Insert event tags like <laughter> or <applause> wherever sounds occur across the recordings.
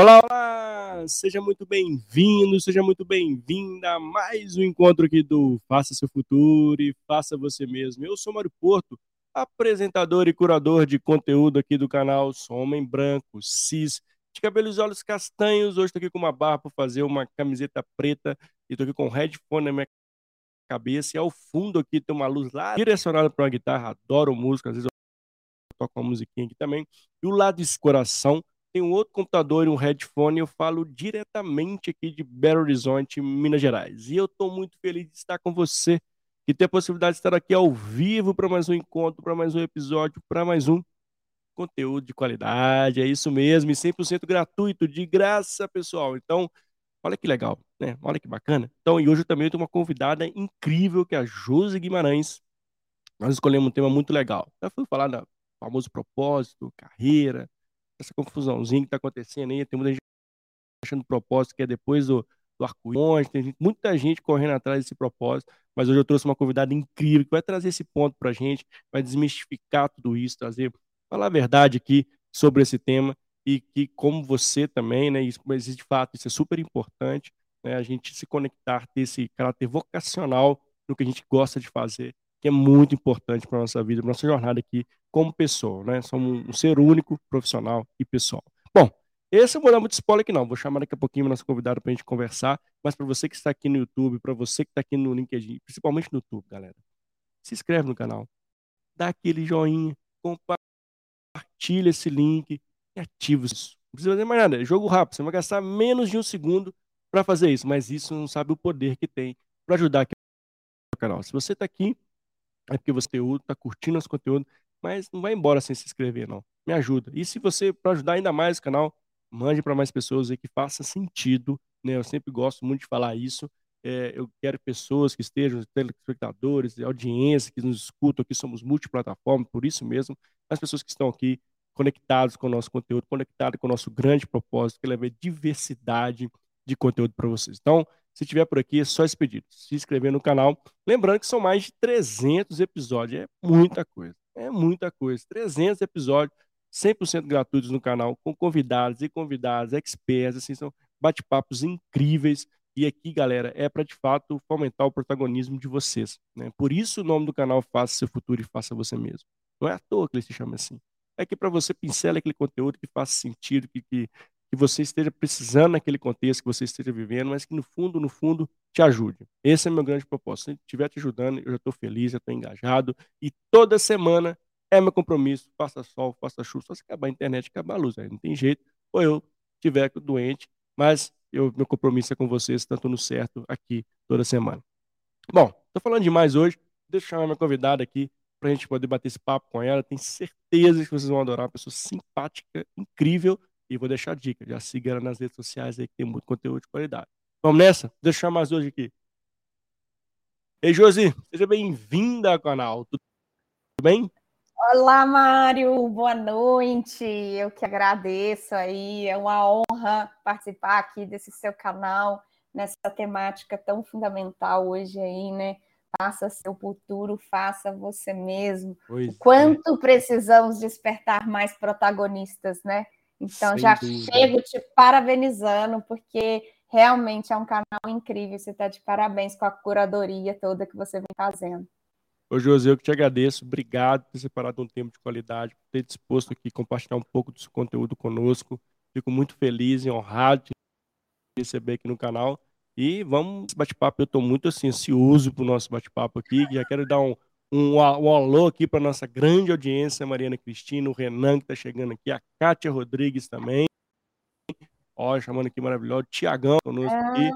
Olá, olá! Seja muito bem-vindo, seja muito bem-vinda a mais um encontro aqui do Faça Seu Futuro e Faça Você Mesmo. Eu sou Mário Porto, apresentador e curador de conteúdo aqui do canal. Sou homem branco, cis, de cabelos e olhos castanhos. Hoje estou aqui com uma barra para fazer uma camiseta preta e estou aqui com um headphone na minha cabeça. E ao fundo aqui tem uma luz lá direcionada para uma guitarra. Adoro música, às vezes eu toco uma musiquinha aqui também. E o lado desse coração tem um outro computador e um headphone. Eu falo diretamente aqui de Belo Horizonte, Minas Gerais. E eu estou muito feliz de estar com você e ter a possibilidade de estar aqui ao vivo para mais um encontro, para mais um episódio, para mais um conteúdo de qualidade. É isso mesmo, e 100% gratuito, de graça, pessoal. Então, olha que legal, né? Olha que bacana. Então, e hoje eu também tenho uma convidada incrível, que é a Josi Guimarães. Nós escolhemos um tema muito legal. Já fui falar do famoso propósito, carreira, essa confusãozinha que está acontecendo aí. Tem muita gente achando propósito que é depois do, do arco-íris, tem gente, muita gente correndo atrás desse propósito, mas hoje eu trouxe uma convidada incrível que vai trazer esse ponto para a gente, vai desmistificar tudo isso, trazer, falar a verdade aqui sobre esse tema e que como você também, né, isso, mas de fato isso é super importante, né, a gente se conectar, ter esse caráter vocacional no que a gente gosta de fazer, que é muito importante para nossa vida, para nossa jornada aqui como pessoa, né? Somos um ser único, profissional e pessoal. Bom, esse eu vou dar muito spoiler aqui não, vou chamar daqui a pouquinho o nosso convidado para a gente conversar, mas para você que está aqui no YouTube, para você que está aqui no LinkedIn, principalmente no YouTube, galera, se inscreve no canal, dá aquele joinha, compartilha esse link e ativa isso. Não precisa fazer mais nada, é jogo rápido, você vai gastar menos de um segundo para fazer isso, mas isso não sabe o poder que tem para ajudar aqui no canal. Se você está aqui, é porque você está curtindo nosso conteúdo, mas não vai embora sem se inscrever, não. Me ajuda. E se você, para ajudar ainda mais o canal, mande para mais pessoas aí que faça sentido, né? Eu sempre gosto muito de falar isso. É, eu quero pessoas que estejam, telespectadores, audiência que nos escutam aqui, somos multiplataforma, por isso mesmo, as pessoas que estão aqui conectados com o nosso conteúdo, conectados com o nosso grande propósito, que é levar diversidade de conteúdo para vocês. Então, se tiver por aqui, é só esse pedido, se inscrever no canal. Lembrando que são mais de 300 episódios, é muita coisa. É muita coisa. 300 episódios 100% gratuitos no canal, com convidados e convidadas, experts, assim, são bate-papos incríveis. E aqui, galera, é para de fato fomentar o protagonismo de vocês. Né? Por isso o nome do canal Faça Seu Futuro e Faça Você Mesmo. Não é à toa que ele se chama assim. É que para você pincela aquele conteúdo que faça sentido, que, que, que você esteja precisando naquele contexto que você esteja vivendo, mas que no fundo, no fundo, te ajude. Esse é meu grande propósito. Se estiver te ajudando, eu já estou feliz, já estou engajado. E toda semana é meu compromisso. Faça sol, faça chuva. Só se acabar a internet, acabar a luz. Aí não tem jeito. Ou eu estiver doente, mas eu, meu compromisso é com vocês, tanto no certo aqui toda semana. Bom, estou falando demais hoje. Deixa eu chamar minha convidada aqui para a gente poder bater esse papo com ela. Tenho certeza que vocês vão adorar. Uma pessoa simpática, incrível. E vou deixar a dica. Já siga ela nas redes sociais aí, que tem muito conteúdo de qualidade. Vamos nessa? Deixa eu chamar mais hoje aqui. Ei, Josi, seja bem-vinda ao canal. Tudo bem? Olá, Mário, boa noite. Eu que agradeço aí, é uma honra participar aqui desse seu canal, nessa temática tão fundamental hoje aí, né? Faça seu futuro, faça você mesmo. Pois o quanto é. precisamos despertar mais protagonistas, né? Então Sem já dúvida. chego te parabenizando, porque realmente é um canal incrível. Você está de parabéns com a curadoria toda que você vem fazendo. Ô, José, eu que te agradeço. Obrigado por ter separado um tempo de qualidade, por ter disposto aqui compartilhar um pouco do seu conteúdo conosco. Fico muito feliz e honrado de receber aqui no canal. E vamos bate-papo. Eu estou muito assim, ansioso para o nosso bate-papo aqui. Já quero dar um, um, um alô aqui para nossa grande audiência, Mariana Cristina, o Renan que está chegando aqui, a Kátia Rodrigues também. Ó, chamando aqui maravilhoso, o Tiagão conosco aqui.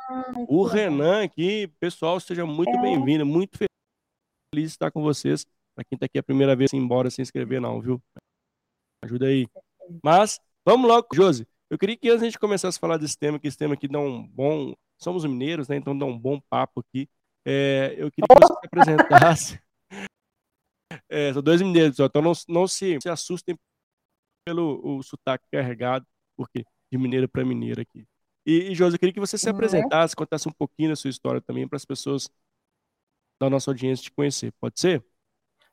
O Renan aqui, pessoal, seja muito é. bem-vindo, muito feliz feliz de estar com vocês. Para quem está aqui a primeira vez, embora sem inscrever, não, viu? Ajuda aí. Mas, vamos logo, Josi. Eu queria que antes a gente começasse a falar desse tema, que esse tema aqui dá um bom. Somos mineiros, né? Então dá um bom papo aqui. É, eu queria que você se <laughs> apresentasse. É, são dois mineiros, então não, não se, se assustem pelo o sotaque carregado, porque de mineiro para mineiro aqui. E, e Josi, eu queria que você se uhum. apresentasse, contasse um pouquinho da sua história também para as pessoas da nossa audiência te conhecer. Pode ser?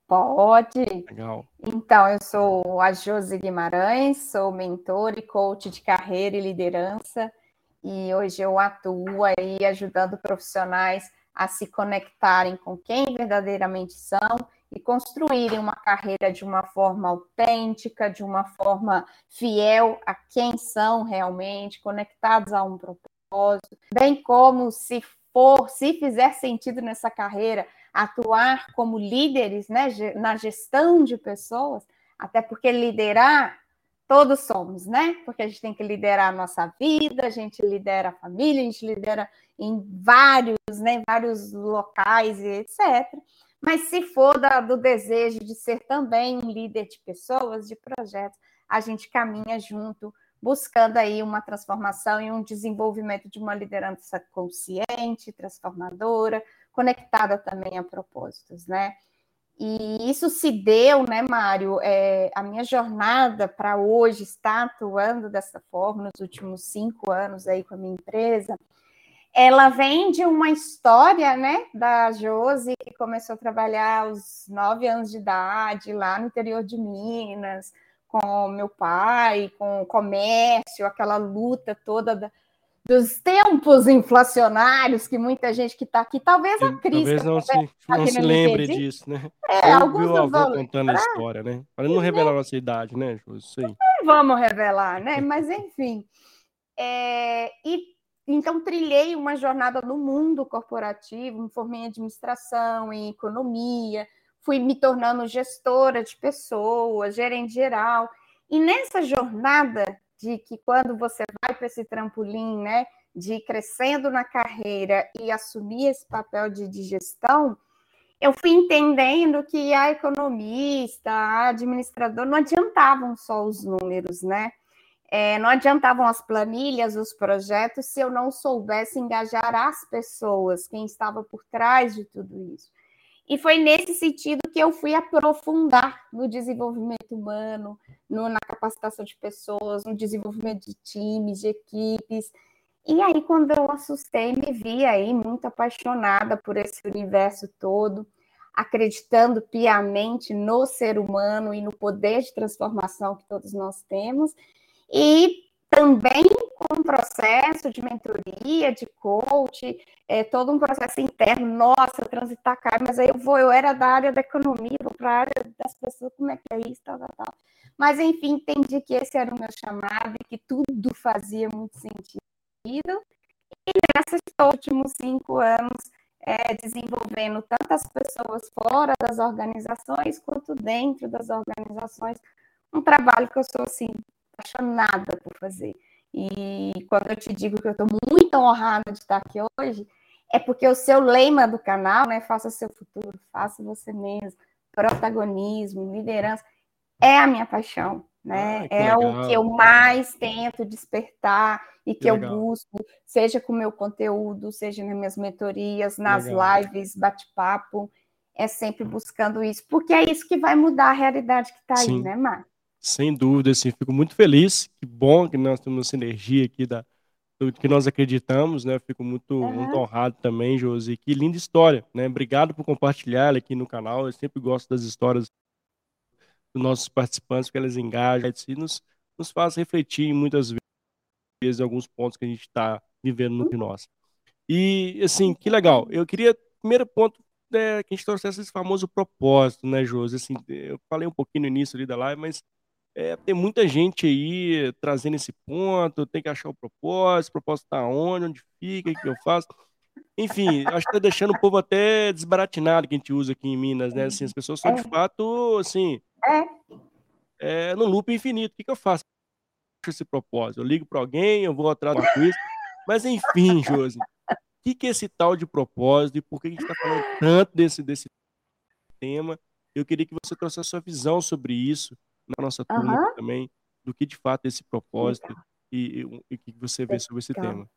Pode. Legal. Então, eu sou a Josi Guimarães, sou mentor e coach de carreira e liderança, e hoje eu atuo aí ajudando profissionais a se conectarem com quem verdadeiramente são e construírem uma carreira de uma forma autêntica, de uma forma fiel a quem são realmente, conectados a um propósito, bem como se for, se fizer sentido nessa carreira, atuar como líderes né, na gestão de pessoas, até porque liderar todos somos, né? Porque a gente tem que liderar a nossa vida, a gente lidera a família, a gente lidera em vários, né, vários locais e etc. Mas se for da, do desejo de ser também um líder de pessoas, de projetos, a gente caminha junto, buscando aí uma transformação e um desenvolvimento de uma liderança consciente, transformadora, conectada também a propósitos, né? E isso se deu, né, Mário? É, a minha jornada para hoje estar atuando dessa forma nos últimos cinco anos aí com a minha empresa, ela vem de uma história, né, da Josi, que começou a trabalhar aos nove anos de idade lá no interior de Minas, com meu pai, com o comércio, aquela luta toda da, dos tempos inflacionários que muita gente que está aqui, talvez a Cris. Talvez não se, não se lembre disso, né? É, Ou alguns avô contando a história, né? Para não revelar a nossa idade, né, Isso aí. Vamos revelar, né? Mas enfim. É, e então trilhei uma jornada no mundo corporativo, me formei em administração, em economia, fui me tornando gestora de pessoas, gerente geral. E nessa jornada de que quando você vai para esse trampolim, né, de ir crescendo na carreira e assumir esse papel de, de gestão, eu fui entendendo que a economista, a administrador, não adiantavam só os números, né? É, não adiantavam as planilhas, os projetos, se eu não soubesse engajar as pessoas, quem estava por trás de tudo isso. E foi nesse sentido que eu fui aprofundar no desenvolvimento humano, no, na capacitação de pessoas, no desenvolvimento de times, de equipes. E aí, quando eu assustei, me vi aí muito apaixonada por esse universo todo, acreditando piamente no ser humano e no poder de transformação que todos nós temos. E também com um processo de mentoria, de coach, é, todo um processo interno, nossa, transitar caro, mas aí eu vou, eu era da área da economia, vou para a área das pessoas, como é que é isso, tal, tal, tal. Mas, enfim, entendi que esse era o meu chamado e que tudo fazia muito sentido. E nesses últimos cinco anos, é, desenvolvendo tantas pessoas fora das organizações quanto dentro das organizações, um trabalho que eu sou, assim, apaixonada por fazer. E quando eu te digo que eu estou muito honrada de estar aqui hoje, é porque o seu lema do canal, né? Faça seu futuro, faça você mesmo, protagonismo, liderança, é a minha paixão, né? Ah, é legal. o que eu mais tento despertar e que, que eu busco, seja com o meu conteúdo, seja nas minhas mentorias, nas legal. lives, bate-papo, é sempre buscando isso, porque é isso que vai mudar a realidade que está aí, né, Mar? Sem dúvida, assim, fico muito feliz. Que bom que nós temos essa energia aqui da, do que nós acreditamos, né? Fico muito, uhum. muito honrado também, Josi. Que linda história, né? Obrigado por compartilhar ela aqui no canal. Eu sempre gosto das histórias dos nossos participantes, porque elas engajam e nos, nos faz refletir muitas vezes alguns pontos que a gente está vivendo no que nós. E, assim, que legal. Eu queria, primeiro ponto, é, que a gente trouxesse esse famoso propósito, né, Josi? Assim, eu falei um pouquinho no início ali da live, mas é, tem muita gente aí trazendo esse ponto, tem que achar o propósito, o propósito está onde, onde fica, o que eu faço. Enfim, acho que está deixando o povo até desbaratinado que a gente usa aqui em Minas, né? Assim, as pessoas são de é. fato, assim, é, no loop infinito. O que, que eu faço esse propósito? Eu ligo para alguém, eu vou atrás do quiz. Mas enfim, Josi, o que, que é esse tal de propósito e por que a gente está falando tanto desse, desse tema? Eu queria que você trouxesse a sua visão sobre isso, na nossa turma uhum. também, do que de fato é esse propósito e, o que você vê sobre esse tema.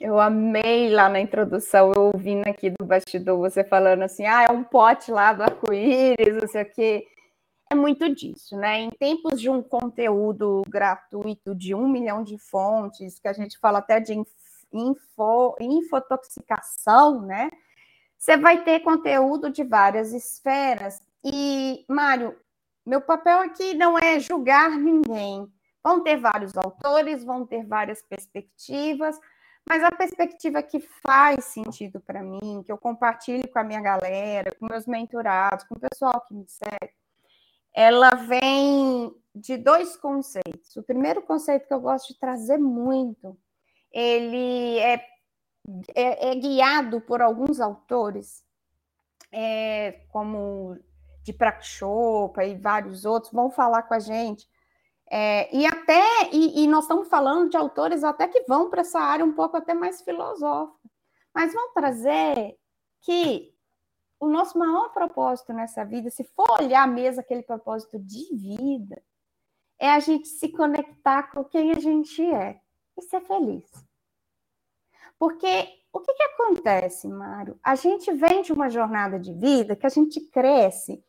Eu amei lá na introdução, eu ouvindo aqui do bastidor você falando assim, ah, é um pote lá do arco-íris, não sei o quê. É muito disso, né? Em tempos de um conteúdo gratuito de um milhão de fontes, que a gente fala até de info, infotoxicação, né? Você vai ter conteúdo de várias esferas. E, Mário, meu papel aqui não é julgar ninguém. Vão ter vários autores, vão ter várias perspectivas, mas a perspectiva que faz sentido para mim, que eu compartilho com a minha galera, com meus mentorados, com o pessoal que me segue, ela vem de dois conceitos. O primeiro conceito que eu gosto de trazer muito, ele é, é, é guiado por alguns autores, é, como de Prakshop e vários outros, vão falar com a gente. É, e até, e, e, nós estamos falando de autores até que vão para essa área um pouco até mais filosófica, mas vão trazer que o nosso maior propósito nessa vida, se for olhar mesmo aquele propósito de vida, é a gente se conectar com quem a gente é e ser feliz. Porque o que, que acontece, Mário? A gente vem de uma jornada de vida que a gente cresce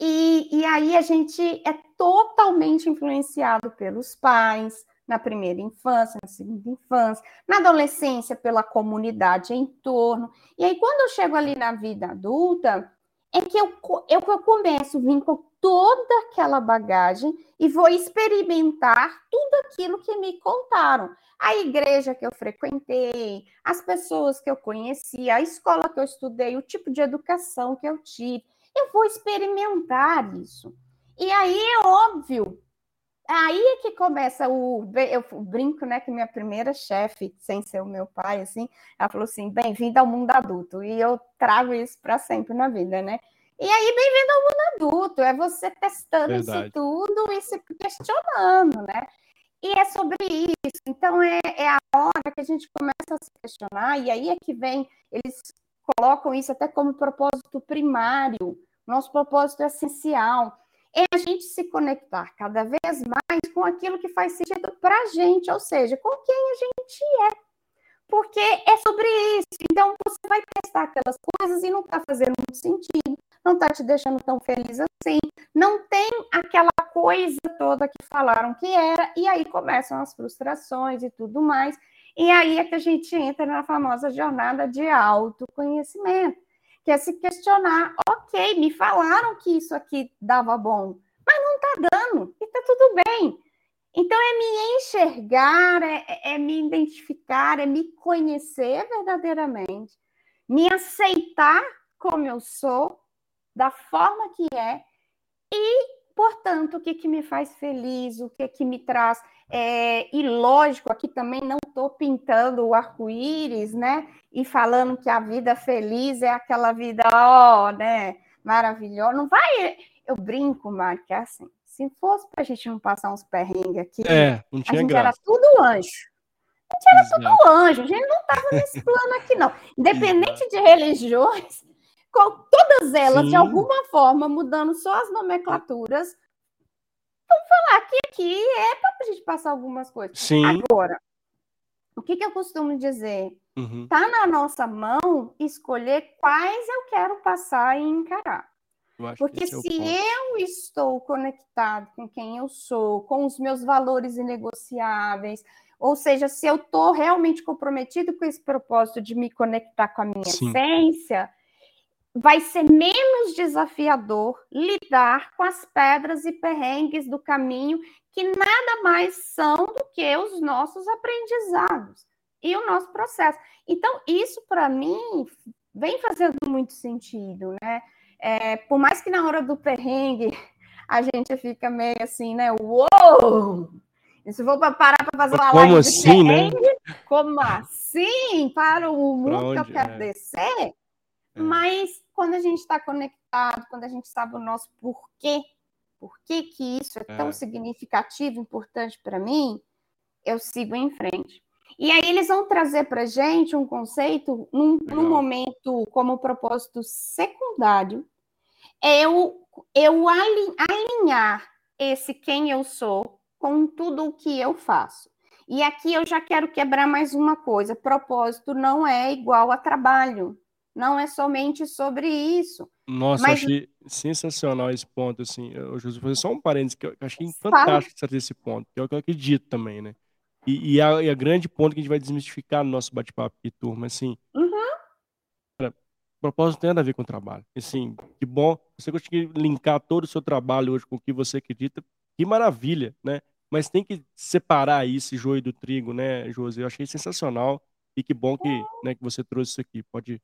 e, e aí a gente é totalmente influenciado pelos pais, na primeira infância, na segunda infância, na adolescência, pela comunidade em torno. E aí, quando eu chego ali na vida adulta, é que eu, eu, eu começo a vir com toda aquela bagagem e vou experimentar tudo aquilo que me contaram. A igreja que eu frequentei, as pessoas que eu conheci, a escola que eu estudei, o tipo de educação que eu tive. Eu vou experimentar isso. E aí é óbvio Aí é que começa o. Eu brinco, né, que minha primeira chefe, sem ser o meu pai, assim, ela falou assim: bem-vindo ao mundo adulto. E eu trago isso para sempre na vida, né? E aí, bem-vindo ao mundo adulto, é você testando Verdade. isso tudo e se questionando, né? E é sobre isso. Então, é, é a hora que a gente começa a se questionar, e aí é que vem, eles colocam isso até como propósito primário, nosso propósito é essencial é a gente se conectar cada vez mais com aquilo que faz sentido para a gente, ou seja, com quem a gente é. Porque é sobre isso. Então, você vai testar aquelas coisas e não está fazendo muito sentido, não está te deixando tão feliz assim, não tem aquela coisa toda que falaram que era, e aí começam as frustrações e tudo mais. E aí é que a gente entra na famosa jornada de autoconhecimento que é se questionar, ok, me falaram que isso aqui dava bom, mas não está dando, e está tudo bem. Então é me enxergar, é, é, é me identificar, é me conhecer verdadeiramente, me aceitar como eu sou, da forma que é, e, portanto, o que, que me faz feliz, o que, que me traz. É, e lógico, aqui também não estou pintando o arco-íris, né? E falando que a vida feliz é aquela vida, ó, oh, né? Maravilhosa. Não vai. Eu brinco, que é assim. Se fosse para a gente não passar uns perrengues aqui, é, não tinha a gente graça. era tudo anjo. A gente era Exato. tudo anjo. A gente não estava nesse plano aqui, não. Independente de religiões, todas elas, Sim. de alguma forma, mudando só as nomenclaturas, vamos falar que aqui é para a gente passar algumas coisas. Sim. Agora, que, que eu costumo dizer? Uhum. Tá na nossa mão escolher quais eu quero passar e encarar. Porque é se eu estou conectado com quem eu sou, com os meus valores inegociáveis, ou seja, se eu estou realmente comprometido com esse propósito de me conectar com a minha Sim. essência, vai ser menos desafiador lidar com as pedras e perrengues do caminho que nada mais são do que os nossos aprendizados e o nosso processo. Então, isso para mim vem fazendo muito sentido, né? É, por mais que na hora do perrengue a gente fica meio assim, né? Uou! Isso vou parar para fazer uma Como live assim, né? Como assim? Para o mundo que eu quero é? descer? É. Mas quando a gente está conectado, quando a gente sabe o nosso porquê, por que, que isso é tão é. significativo, importante para mim, eu sigo em frente. E aí eles vão trazer para gente um conceito num, num, momento como propósito secundário, é eu, eu alinhar esse quem eu sou com tudo o que eu faço. E aqui eu já quero quebrar mais uma coisa: propósito não é igual a trabalho não é somente sobre isso. Nossa, Mas... achei sensacional esse ponto, assim. Eu, José, fazer só um parênteses, que eu achei fantástico trazer esse ponto, que é o que eu acredito também, né? E, e, a, e a grande ponto que a gente vai desmistificar no nosso bate-papo aqui, turma, assim. Uhum. propósito tem nada a ver com o trabalho. Assim, que bom, você conseguir linkar todo o seu trabalho hoje com o que você acredita, que maravilha, né? Mas tem que separar esse joio do trigo, né, Josi? Eu achei sensacional e que bom que, né, que você trouxe isso aqui. Pode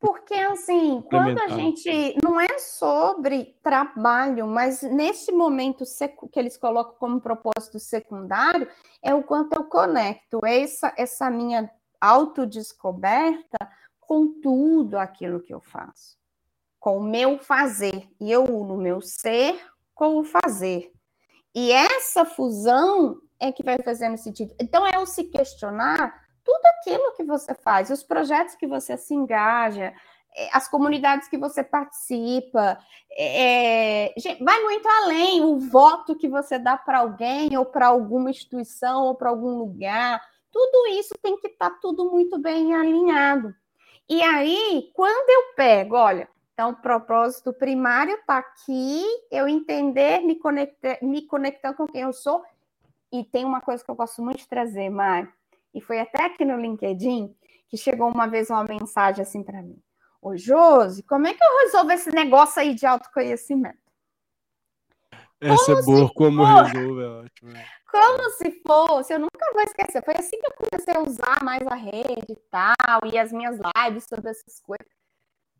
porque, assim, quando a gente. Não é sobre trabalho, mas nesse momento que eles colocam como propósito secundário, é o quanto eu conecto essa, essa minha autodescoberta com tudo aquilo que eu faço, com o meu fazer. E eu uno o meu ser com o fazer. E essa fusão é que vai fazendo sentido. Então, é o se questionar tudo aquilo que você faz, os projetos que você se engaja, é, as comunidades que você participa, é, vai muito além o voto que você dá para alguém ou para alguma instituição ou para algum lugar. Tudo isso tem que estar tá tudo muito bem alinhado. E aí, quando eu pego, olha, então o propósito primário está aqui, eu entender, me conectar, me conectar com quem eu sou. E tem uma coisa que eu gosto muito de trazer, Mário e foi até aqui no LinkedIn que chegou uma vez uma mensagem assim para mim. Ô, Josi, como é que eu resolvo esse negócio aí de autoconhecimento? Essa como é boa, como for, resolve, é ótimo. É. Como se fosse, eu nunca vou esquecer. Foi assim que eu comecei a usar mais a rede e tal, e as minhas lives sobre essas coisas.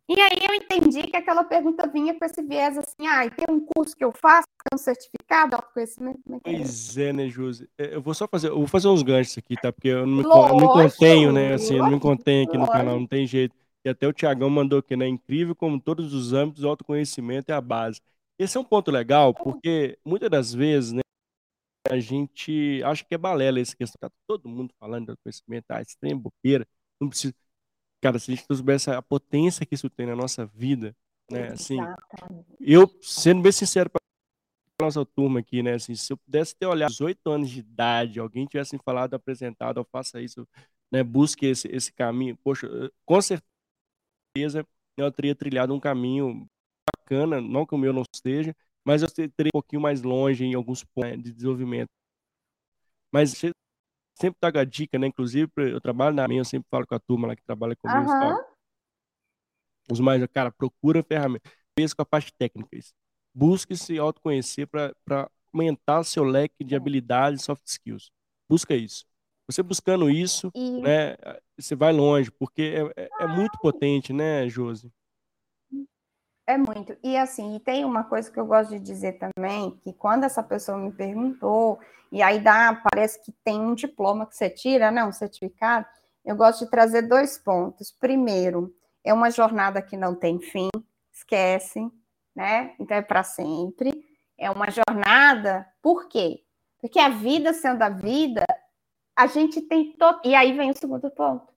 E aí eu entendi que aquela pergunta vinha com esse viés assim, ah, tem um curso que eu faço, tem um certificado, autoconhecimento. Como é que é? Pois é, né, Josi? É, eu vou só fazer, eu vou fazer uns ganchos aqui, tá? Porque eu não me, lógico, eu não contenho, né? Assim, eu não me contenho aqui no canal, não tem jeito. E até o Tiagão mandou aqui, né? Incrível como todos os âmbitos, o autoconhecimento é a base. Esse é um ponto legal, porque muitas das vezes, né, a gente acha que é balela esse questão. Tá todo mundo falando de autoconhecimento, ah, extrema bobeira, não precisa. Cara, se a gente soubesse a potência que isso tem na nossa vida, né? Assim, eu, sendo bem sincero para nossa turma aqui, né? Assim, se eu pudesse ter olhado 18 anos de idade, alguém tivesse falado, apresentado, eu faça isso, né? Busque esse, esse caminho. Poxa, com certeza eu teria trilhado um caminho bacana, não que o meu não esteja, mas eu teria um pouquinho mais longe em alguns pontos né, de desenvolvimento. Mas sempre a dica, né? Inclusive, eu trabalho na minha, eu sempre falo com a turma lá que trabalha comigo. Uhum. Os mais, cara, procura ferramenta. Pensa com a parte técnica. Busque se autoconhecer para aumentar seu leque de habilidades e soft skills. Busca isso. Você buscando isso, e... né, você vai longe, porque é, é, é muito potente, né, Josi? É muito. E assim, e tem uma coisa que eu gosto de dizer também, que quando essa pessoa me perguntou, e aí dá, parece que tem um diploma que você tira, né, um certificado, eu gosto de trazer dois pontos. Primeiro, é uma jornada que não tem fim, esquece, né? Então é para sempre. É uma jornada, por quê? Porque a vida sendo a vida, a gente tem todo. E aí vem o segundo ponto.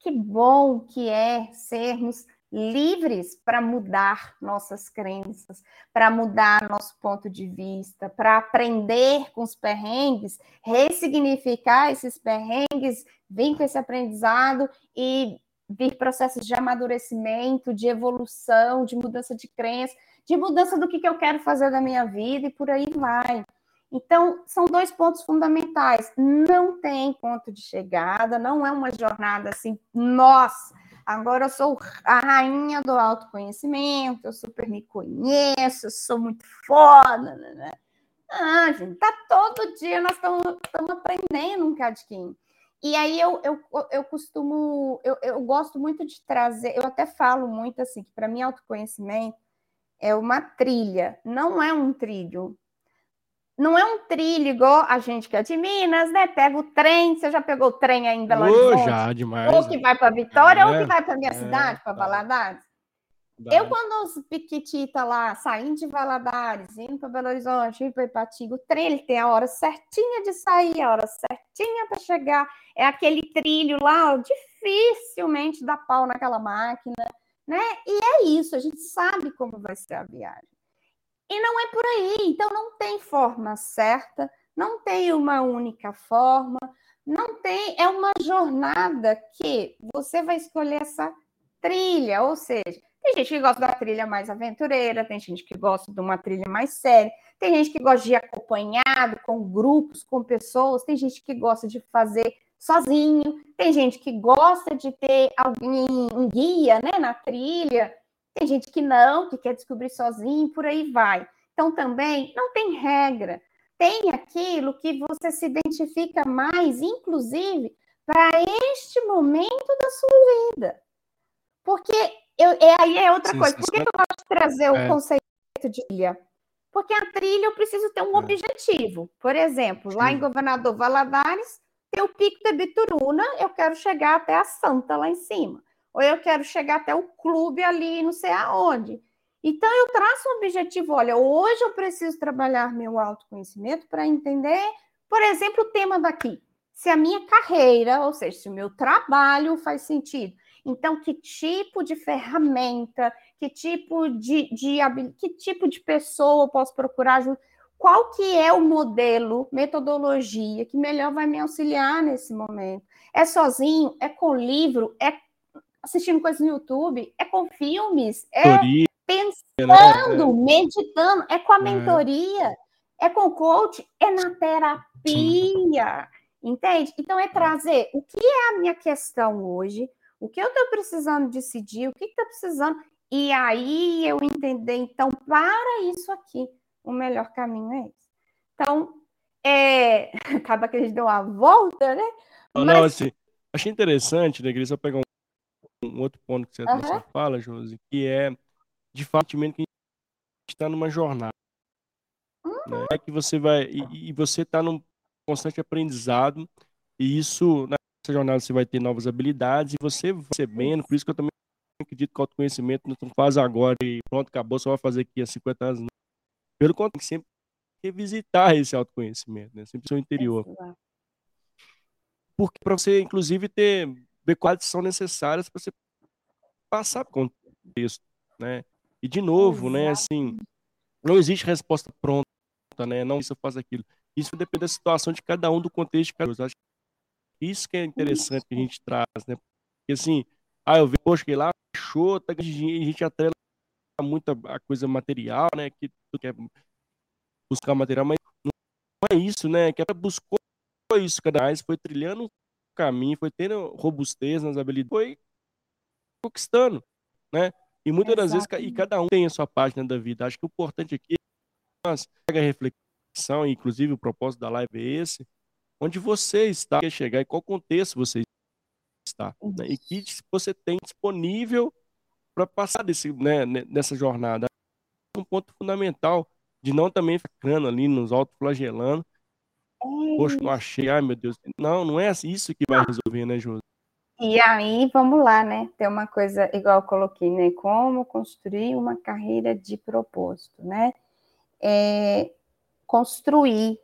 Que bom que é sermos livres para mudar nossas crenças, para mudar nosso ponto de vista, para aprender com os perrengues, ressignificar esses perrengues, vir com esse aprendizado e vir processos de amadurecimento, de evolução, de mudança de crença, de mudança do que, que eu quero fazer da minha vida e por aí vai. Então, são dois pontos fundamentais. Não tem ponto de chegada, não é uma jornada assim, nossa, Agora eu sou a rainha do autoconhecimento, eu super me conheço, eu sou muito foda. Né? né. Ah, gente, tá todo dia nós estamos aprendendo um cadinho. E aí eu, eu, eu costumo, eu, eu gosto muito de trazer, eu até falo muito assim, que para mim autoconhecimento é uma trilha, não é um trilho não é um trilho igual a gente que é de Minas, né? Pega o trem, você já pegou o trem aí em Belo Horizonte? Oh, já, demais. Ou que vai para Vitória, é, ou que vai para minha é, cidade, para tá. Valadares. Eu, quando os piquititas lá, saindo de Valadares, indo para Belo Horizonte, indo para Ipatinga, o trem ele tem a hora certinha de sair, a hora certinha para chegar. É aquele trilho lá, ó, dificilmente dá pau naquela máquina, né? E é isso, a gente sabe como vai ser a viagem. E não é por aí. Então, não tem forma certa, não tem uma única forma, não tem. É uma jornada que você vai escolher essa trilha, ou seja, tem gente que gosta da trilha mais aventureira, tem gente que gosta de uma trilha mais séria, tem gente que gosta de ir acompanhado com grupos, com pessoas, tem gente que gosta de fazer sozinho, tem gente que gosta de ter alguém, um guia né, na trilha, tem gente que não, que quer descobrir sozinho, por aí vai. Então, também não tem regra. Tem aquilo que você se identifica mais, inclusive, para este momento da sua vida. Porque eu, é, aí é outra Sim, coisa. Por que eu gosto de trazer é. o conceito de trilha? Porque a trilha eu preciso ter um é. objetivo. Por exemplo, Sim. lá em Governador Valadares, tem o Pico de Bituruna, eu quero chegar até a Santa lá em cima. Ou eu quero chegar até o clube ali, não sei aonde. Então, eu traço um objetivo. Olha, hoje eu preciso trabalhar meu autoconhecimento para entender, por exemplo, o tema daqui. Se a minha carreira, ou seja, se o meu trabalho faz sentido. Então, que tipo de ferramenta, que tipo de, de que tipo de pessoa eu posso procurar? Qual que é o modelo, metodologia que melhor vai me auxiliar nesse momento? É sozinho? É com livro? É assistindo coisas no YouTube? É com filmes? É pensando, né? meditando? É com a é. mentoria? É com o coach? É na terapia? Entende? Então, é trazer o que é a minha questão hoje, o que eu estou precisando decidir, o que está precisando, e aí eu entender, então, para isso aqui, o melhor caminho é esse. Então, é... <laughs> acaba que a gente deu uma volta, né? Não, Mas... não assim, achei interessante, né, queria só pegar um, um outro ponto que você, uhum. você fala, Josi, que é, de fato, que a gente está numa jornada. Uhum. Né? É que você vai, e, e você está num constante aprendizado, e isso, nessa jornada, você vai ter novas habilidades, e você recebendo, por isso que eu também acredito que o autoconhecimento não faz agora e pronto, acabou, só vai fazer aqui há 50 anos. Pelo contrário, sempre revisitar esse autoconhecimento, né? Sempre seu interior. Porque para você, inclusive, ter ver quais são necessárias para você passar por contexto, né? E de novo, Exato. né, assim, não existe resposta pronta, né? Não isso faz aquilo. Isso depende da situação de cada um, do contexto de cada um. Acho que isso que é interessante que a gente traz, né? Porque assim, ah, eu vejo, poxa, que lá show, tá, a gente atrela muita a coisa material, né? Que tu quer buscar material, mas não é isso, né? Que ela buscou isso cada vez, foi trilhando um caminho, foi tendo robustez nas habilidades, foi conquistando, né? E muitas das vezes, e cada um tem a sua página da vida. Acho que o importante aqui é a reflexão, inclusive o propósito da live é esse, onde você está, quer chegar, e qual contexto você está, né? e que você tem disponível para passar desse, né, nessa jornada. Um ponto fundamental de não também ficando ali nos autoflagelando. Poxa, não achei, ai meu Deus. Não, não é isso que vai resolver, né, Josi? E aí, vamos lá, né? Tem uma coisa, igual eu coloquei, né? Como construir uma carreira de propósito, né? É construir,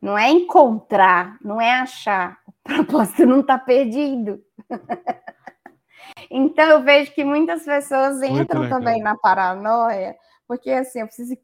não é encontrar, não é achar. O <laughs> propósito não está perdido. <laughs> então, eu vejo que muitas pessoas entram também na paranoia, porque assim, eu preciso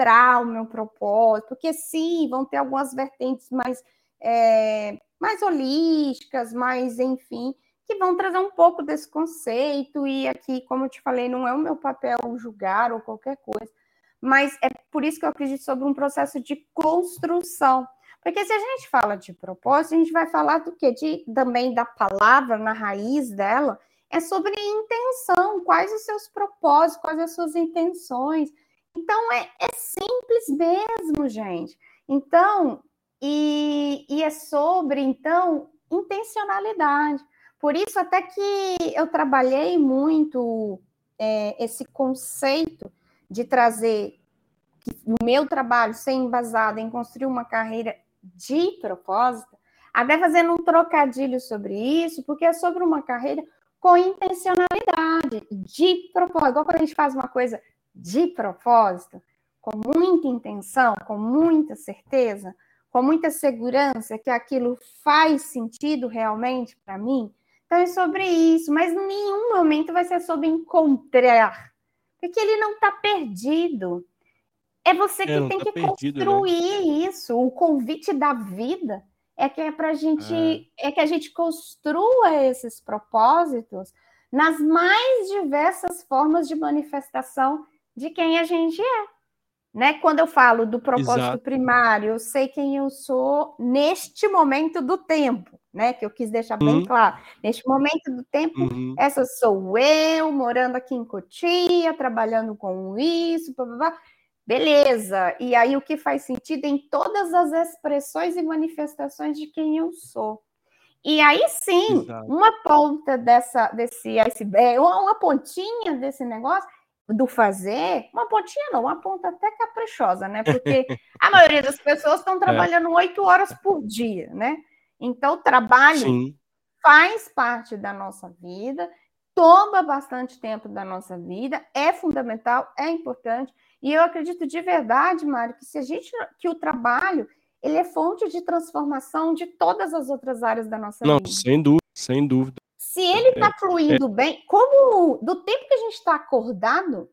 encontrar o meu propósito, porque sim, vão ter algumas vertentes mais, é, mais holísticas, mais, enfim, que vão trazer um pouco desse conceito, e aqui, como eu te falei, não é o meu papel julgar ou qualquer coisa, mas é por isso que eu acredito sobre um processo de construção. Porque se a gente fala de propósito, a gente vai falar do que? De, também da palavra na raiz dela, é sobre intenção, quais os seus propósitos, quais as suas intenções. Então, é, é simples mesmo, gente. Então, e, e é sobre, então, intencionalidade. Por isso, até que eu trabalhei muito é, esse conceito de trazer o meu trabalho ser embasado em construir uma carreira de propósito, até fazendo um trocadilho sobre isso, porque é sobre uma carreira com intencionalidade, de propósito. Igual quando a gente faz uma coisa de propósito, com muita intenção, com muita certeza, com muita segurança que aquilo faz sentido realmente para mim. Então é sobre isso, mas em nenhum momento vai ser sobre encontrar, porque ele não está perdido. É você que é, tem tá que perdido, né? construir né? isso. O convite da vida é que é para a gente é. é que a gente construa esses propósitos nas mais diversas formas de manifestação de quem a gente é. Né? Quando eu falo do propósito Exato. primário, eu sei quem eu sou neste momento do tempo, né? Que eu quis deixar bem uhum. claro. Neste momento do tempo, uhum. essa sou eu, morando aqui em Cotia, trabalhando com isso, blá, blá, blá. beleza. E aí o que faz sentido em todas as expressões e manifestações de quem eu sou. E aí sim, Exato. uma ponta dessa, desse iceberg, uma pontinha desse negócio do fazer, uma pontinha não, uma ponta até caprichosa, né? Porque a maioria das pessoas estão é. trabalhando oito é. horas por dia, né? Então, o trabalho Sim. faz parte da nossa vida, toma bastante tempo da nossa vida, é fundamental, é importante. E eu acredito de verdade, Mário, que se a gente que o trabalho ele é fonte de transformação de todas as outras áreas da nossa Não, vida. Não, sem dúvida, sem dúvida. Se ele está fluindo é. bem, como do tempo que a gente está acordado,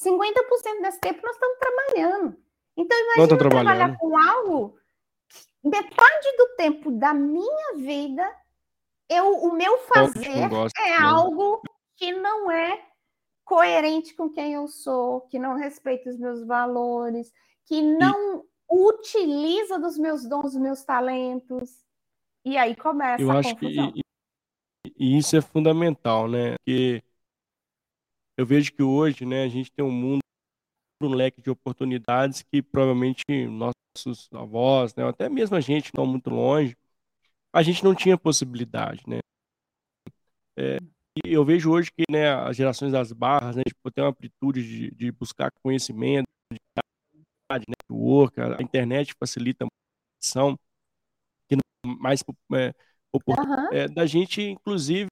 50% desse tempo nós estamos trabalhando. Então, imagina trabalhar com algo, metade do tempo da minha vida, eu, o meu fazer gosto, é algo que não é coerente com quem eu sou, que não respeita os meus valores, que não e... utiliza dos meus dons, dos meus talentos. E aí começa eu a acho confusão. Que, e isso é fundamental, né? Porque eu vejo que hoje, né, a gente tem um mundo, um leque de oportunidades que provavelmente nossos avós, né, até mesmo a gente não muito longe, a gente não tinha possibilidade, né? É, e eu vejo hoje que né, as gerações das barras, né, tipo, tem uma amplitude de, de buscar conhecimento, de network, a internet facilita a que mais é, uhum. é, da gente, inclusive,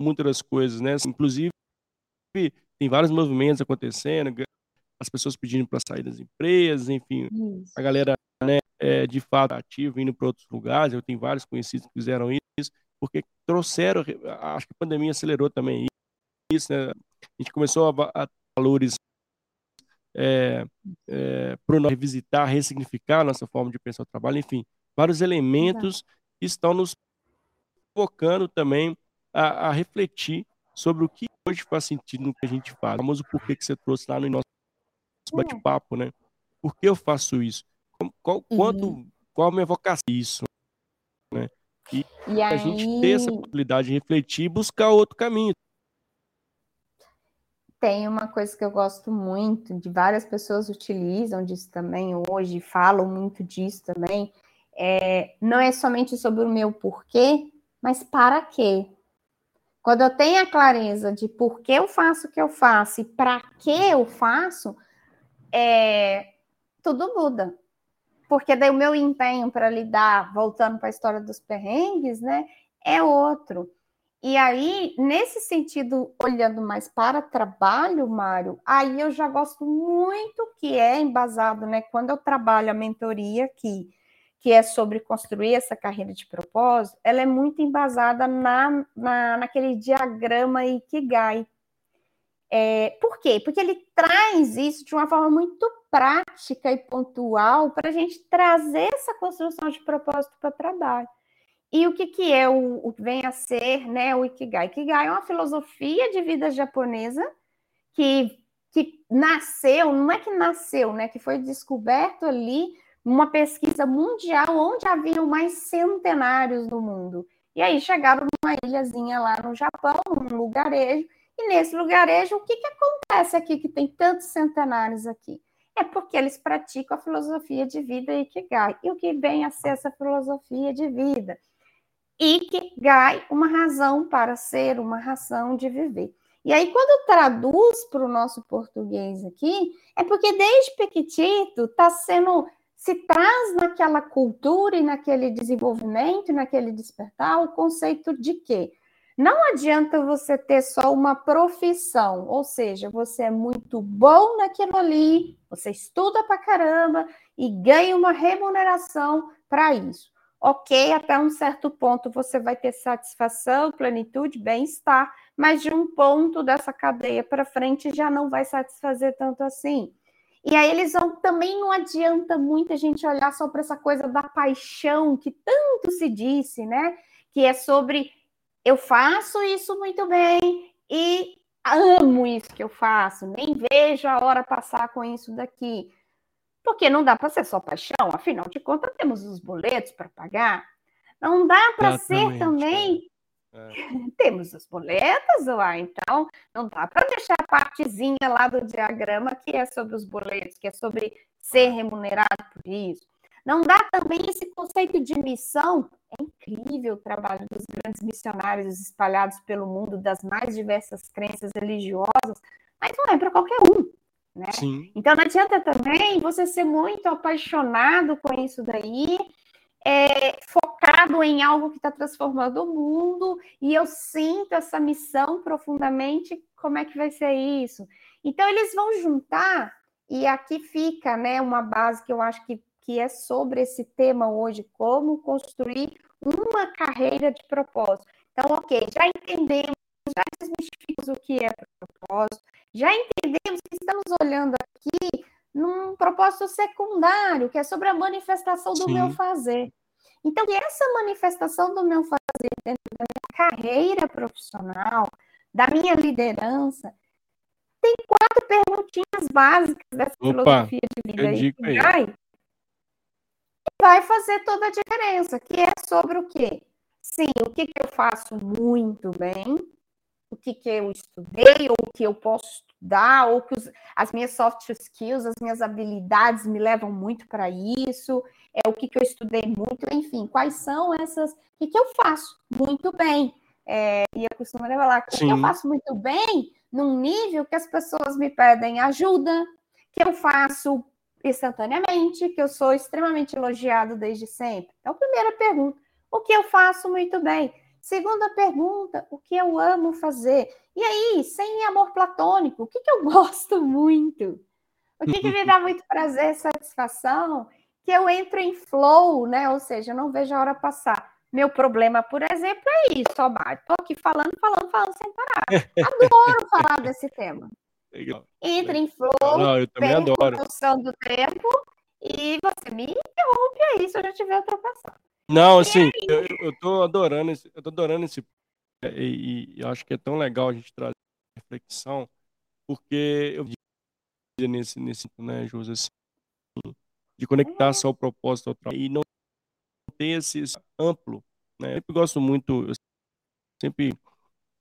muitas das coisas, né? Inclusive, tem vários movimentos acontecendo, as pessoas pedindo para sair das empresas, enfim, isso. a galera, né, é, de fato ativa, indo para outros lugares. Eu tenho vários conhecidos que fizeram isso, porque trouxeram, acho que a pandemia acelerou também isso, né? A gente começou a, a valores é, é, para revisitar, ressignificar a nossa forma de pensar o trabalho, enfim, vários elementos Exato estão nos provocando também a, a, refletir sobre o que hoje faz sentido no que a gente faz. O famoso porquê que você trouxe lá no nosso hum. bate-papo, né? Por que eu faço isso? Qual, quanto, uhum. qual a minha vocação isso? Né? E, e a aí... gente ter essa possibilidade de refletir e buscar outro caminho. Tem uma coisa que eu gosto muito, de várias pessoas utilizam disso também hoje, falam muito disso também, é, não é somente sobre o meu porquê, mas para quê. Quando eu tenho a clareza de por que eu faço o que eu faço e para que eu faço, é, tudo muda. Porque daí o meu empenho para lidar, voltando para a história dos perrengues, né, é outro. E aí, nesse sentido, olhando mais para trabalho, Mário, aí eu já gosto muito que é embasado, né? Quando eu trabalho a mentoria aqui, que é sobre construir essa carreira de propósito, ela é muito embasada na, na, naquele diagrama Ikigai. É, por quê? Porque ele traz isso de uma forma muito prática e pontual para a gente trazer essa construção de propósito para o trabalho. E o que, que é o, o que vem a ser né, o Ikigai? Ikigai é uma filosofia de vida japonesa que, que nasceu, não é que nasceu, né? Que foi descoberto ali uma pesquisa mundial onde haviam mais centenários no mundo. E aí chegaram numa ilhazinha lá no Japão, num lugarejo, e nesse lugarejo, o que, que acontece aqui que tem tantos centenários aqui? É porque eles praticam a filosofia de vida Ikigai. E o que vem a ser essa filosofia de vida? Ikigai, uma razão para ser, uma razão de viver. E aí, quando traduz para o nosso português aqui, é porque desde Pequitito está sendo se traz naquela cultura e naquele desenvolvimento, naquele despertar, o conceito de que não adianta você ter só uma profissão, ou seja, você é muito bom naquilo ali, você estuda pra caramba e ganha uma remuneração para isso. Ok, até um certo ponto você vai ter satisfação, plenitude, bem-estar, mas de um ponto dessa cadeia para frente já não vai satisfazer tanto assim. E aí eles vão também não adianta muito a gente olhar só para essa coisa da paixão que tanto se disse, né? Que é sobre eu faço isso muito bem e amo isso que eu faço, nem vejo a hora passar com isso daqui. Porque não dá para ser só paixão, afinal de contas, temos os boletos para pagar. Não dá para ser também. É. temos os boletos, lá, então não dá para deixar a partezinha lá do diagrama que é sobre os boletos, que é sobre ser remunerado por isso. Não dá também esse conceito de missão. É incrível o trabalho dos grandes missionários espalhados pelo mundo, das mais diversas crenças religiosas, mas não é para qualquer um. Né? Então não adianta também você ser muito apaixonado com isso daí, é, focado em algo que está transformando o mundo, e eu sinto essa missão profundamente, como é que vai ser isso? Então eles vão juntar, e aqui fica né, uma base que eu acho que, que é sobre esse tema hoje, como construir uma carreira de propósito. Então, ok, já entendemos, já desmistificamos o que é propósito, já entendemos que estamos olhando aqui num propósito secundário, que é sobre a manifestação do Sim. meu fazer. Então, essa manifestação do meu fazer dentro da minha carreira profissional, da minha liderança, tem quatro perguntinhas básicas dessa Opa, filosofia de vida aí que vai, vai fazer toda a diferença, que é sobre o quê? Sim, o que, que eu faço muito bem, que, que eu estudei, ou o que eu posso estudar, ou que os, as minhas soft skills, as minhas habilidades me levam muito para isso, é o que, que eu estudei muito, enfim, quais são essas, o que, que eu faço muito bem. É, e eu costumo falar o que eu faço muito bem num nível que as pessoas me pedem ajuda, que eu faço instantaneamente, que eu sou extremamente elogiado desde sempre. Então, primeira pergunta, o que eu faço muito bem? Segunda pergunta, o que eu amo fazer? E aí, sem amor platônico, o que, que eu <laughs> gosto muito? O que, que me dá muito prazer, satisfação? Que eu entro em flow, né? Ou seja, eu não vejo a hora passar. Meu problema, por exemplo, é isso, ó, Estou aqui falando, falando, falando sem parar. Adoro <laughs> falar desse tema. Legal. Entra em flow, não, eu também adoro. noção do tempo e você me interrompe aí se eu já estiver ultrapassando. Não, assim, eu, eu tô adorando esse, eu tô adorando esse e, e acho que é tão legal a gente trazer reflexão, porque eu nesse nesse né, José, assim, de conectar só o propósito ao trabalho e não ter esse, esse amplo, né? Eu sempre gosto muito, eu sempre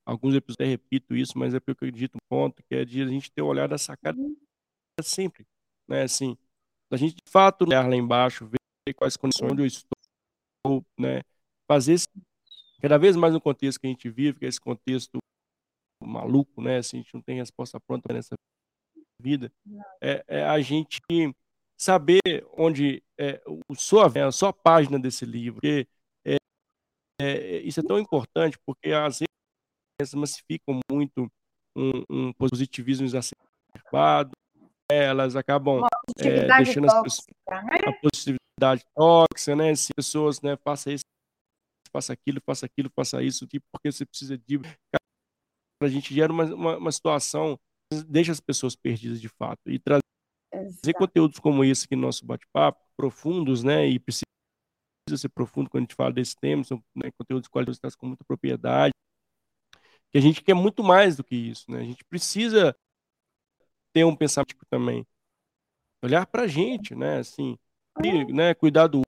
alguns episódios eu repito isso, mas é porque eu acredito um ponto que é de a gente ter o olhar da sacada uhum. sempre, né? Assim, a gente de fato olhar lá embaixo, ver quais condições eu estou né, fazer cada vez mais no contexto que a gente vive, que é esse contexto maluco, né? Assim, a gente não tem resposta pronta nessa vida. É, é a gente saber onde é o sua, a sua página desse livro. Porque, é, é, isso é tão importante porque às vezes massificam muito um, um positivismo exacerbado, elas acabam é, deixando tóxica, as pessoas, né? a positividade tóxica, né? Se pessoas, né, faça isso, faça aquilo, faça aquilo, faça isso, tipo, porque você precisa de. A gente gera uma, uma, uma situação, deixa as pessoas perdidas de fato. E trazer Exato. conteúdos como esse aqui no nosso bate-papo, profundos, né? E precisa ser profundo quando a gente fala desse tema, são né, conteúdos qualificados com muita propriedade. Que a gente quer muito mais do que isso, né? A gente precisa ter um pensamento também. Olhar para a gente, né? Assim, e, né? Cuidar do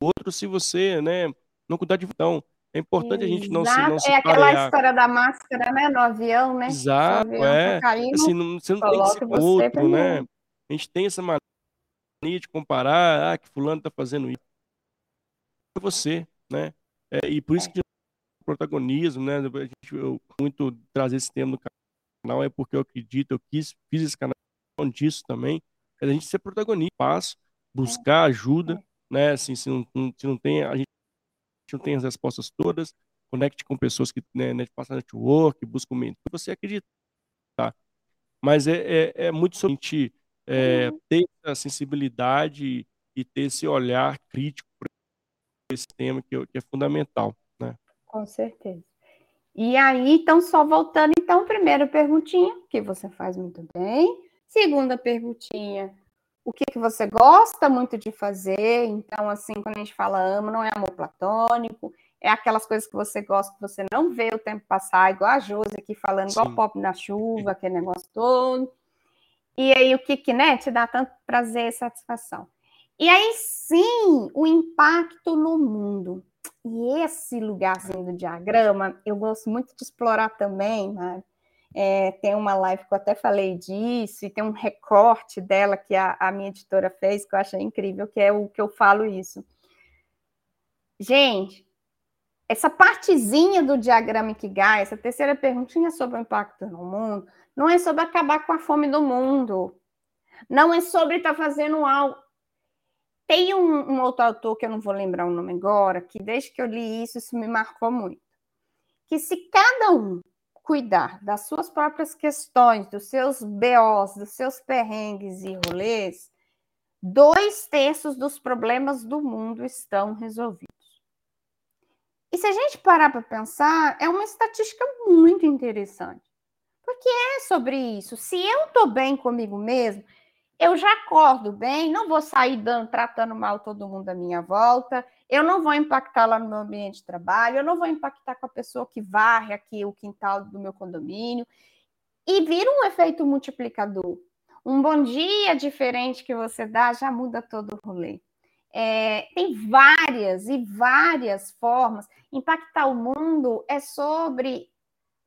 outro se você, né? Não cuidar de então é importante Exato. a gente não se não se É aquela parear. história da máscara, né? No avião, né? Exato, avião é. Tá caindo, assim, não, você não tem que ser outro, né? A gente tem essa mania de comparar, ah, que fulano tá fazendo isso. É você, né? É, e por isso que o protagonismo, né? A gente, eu muito trazer esse tema no canal é porque eu acredito, eu quis, fiz esse canal disso também, é a gente ser protagonista, passo, buscar ajuda, né? Assim, se não, se não tem, a gente não tem as respostas todas, conecte com pessoas que né, né passam network, busca um mentor, você acredita, tá? Mas é, é, é muito sobre a gente é, uhum. ter essa sensibilidade e ter esse olhar crítico para esse tema que, que é fundamental, né? Com certeza. E aí, então, só voltando, então, primeira perguntinha, que você faz muito bem. Segunda perguntinha, o que, que você gosta muito de fazer? Então, assim, quando a gente fala amo, não é amor platônico. é aquelas coisas que você gosta, que você não vê o tempo passar, igual a Josi aqui falando, igual pop na chuva, aquele negócio todo. E aí o que, que né, te dá tanto prazer e satisfação. E aí sim, o impacto no mundo. E esse lugarzinho do diagrama, eu gosto muito de explorar também, Mário. É, tem uma live que eu até falei disso, e tem um recorte dela que a, a minha editora fez, que eu achei incrível, que é o que eu falo isso. Gente, essa partezinha do diagrama Ikigai, essa terceira perguntinha sobre o impacto no mundo, não é sobre acabar com a fome do mundo. Não é sobre estar tá fazendo algo. Tem um, um, outro autor que eu não vou lembrar o nome agora, que desde que eu li isso, isso me marcou muito. Que se cada um cuidar das suas próprias questões, dos seus BOs, dos seus perrengues e rolês, dois terços dos problemas do mundo estão resolvidos. E se a gente parar para pensar, é uma estatística muito interessante. Porque é sobre isso. Se eu estou bem comigo mesmo, eu já acordo bem, não vou sair dando, tratando mal todo mundo à minha volta, eu não vou impactar lá no meu ambiente de trabalho, eu não vou impactar com a pessoa que varre aqui o quintal do meu condomínio. E vira um efeito multiplicador. Um bom dia diferente que você dá já muda todo o rolê. É, tem várias e várias formas. Impactar o mundo é sobre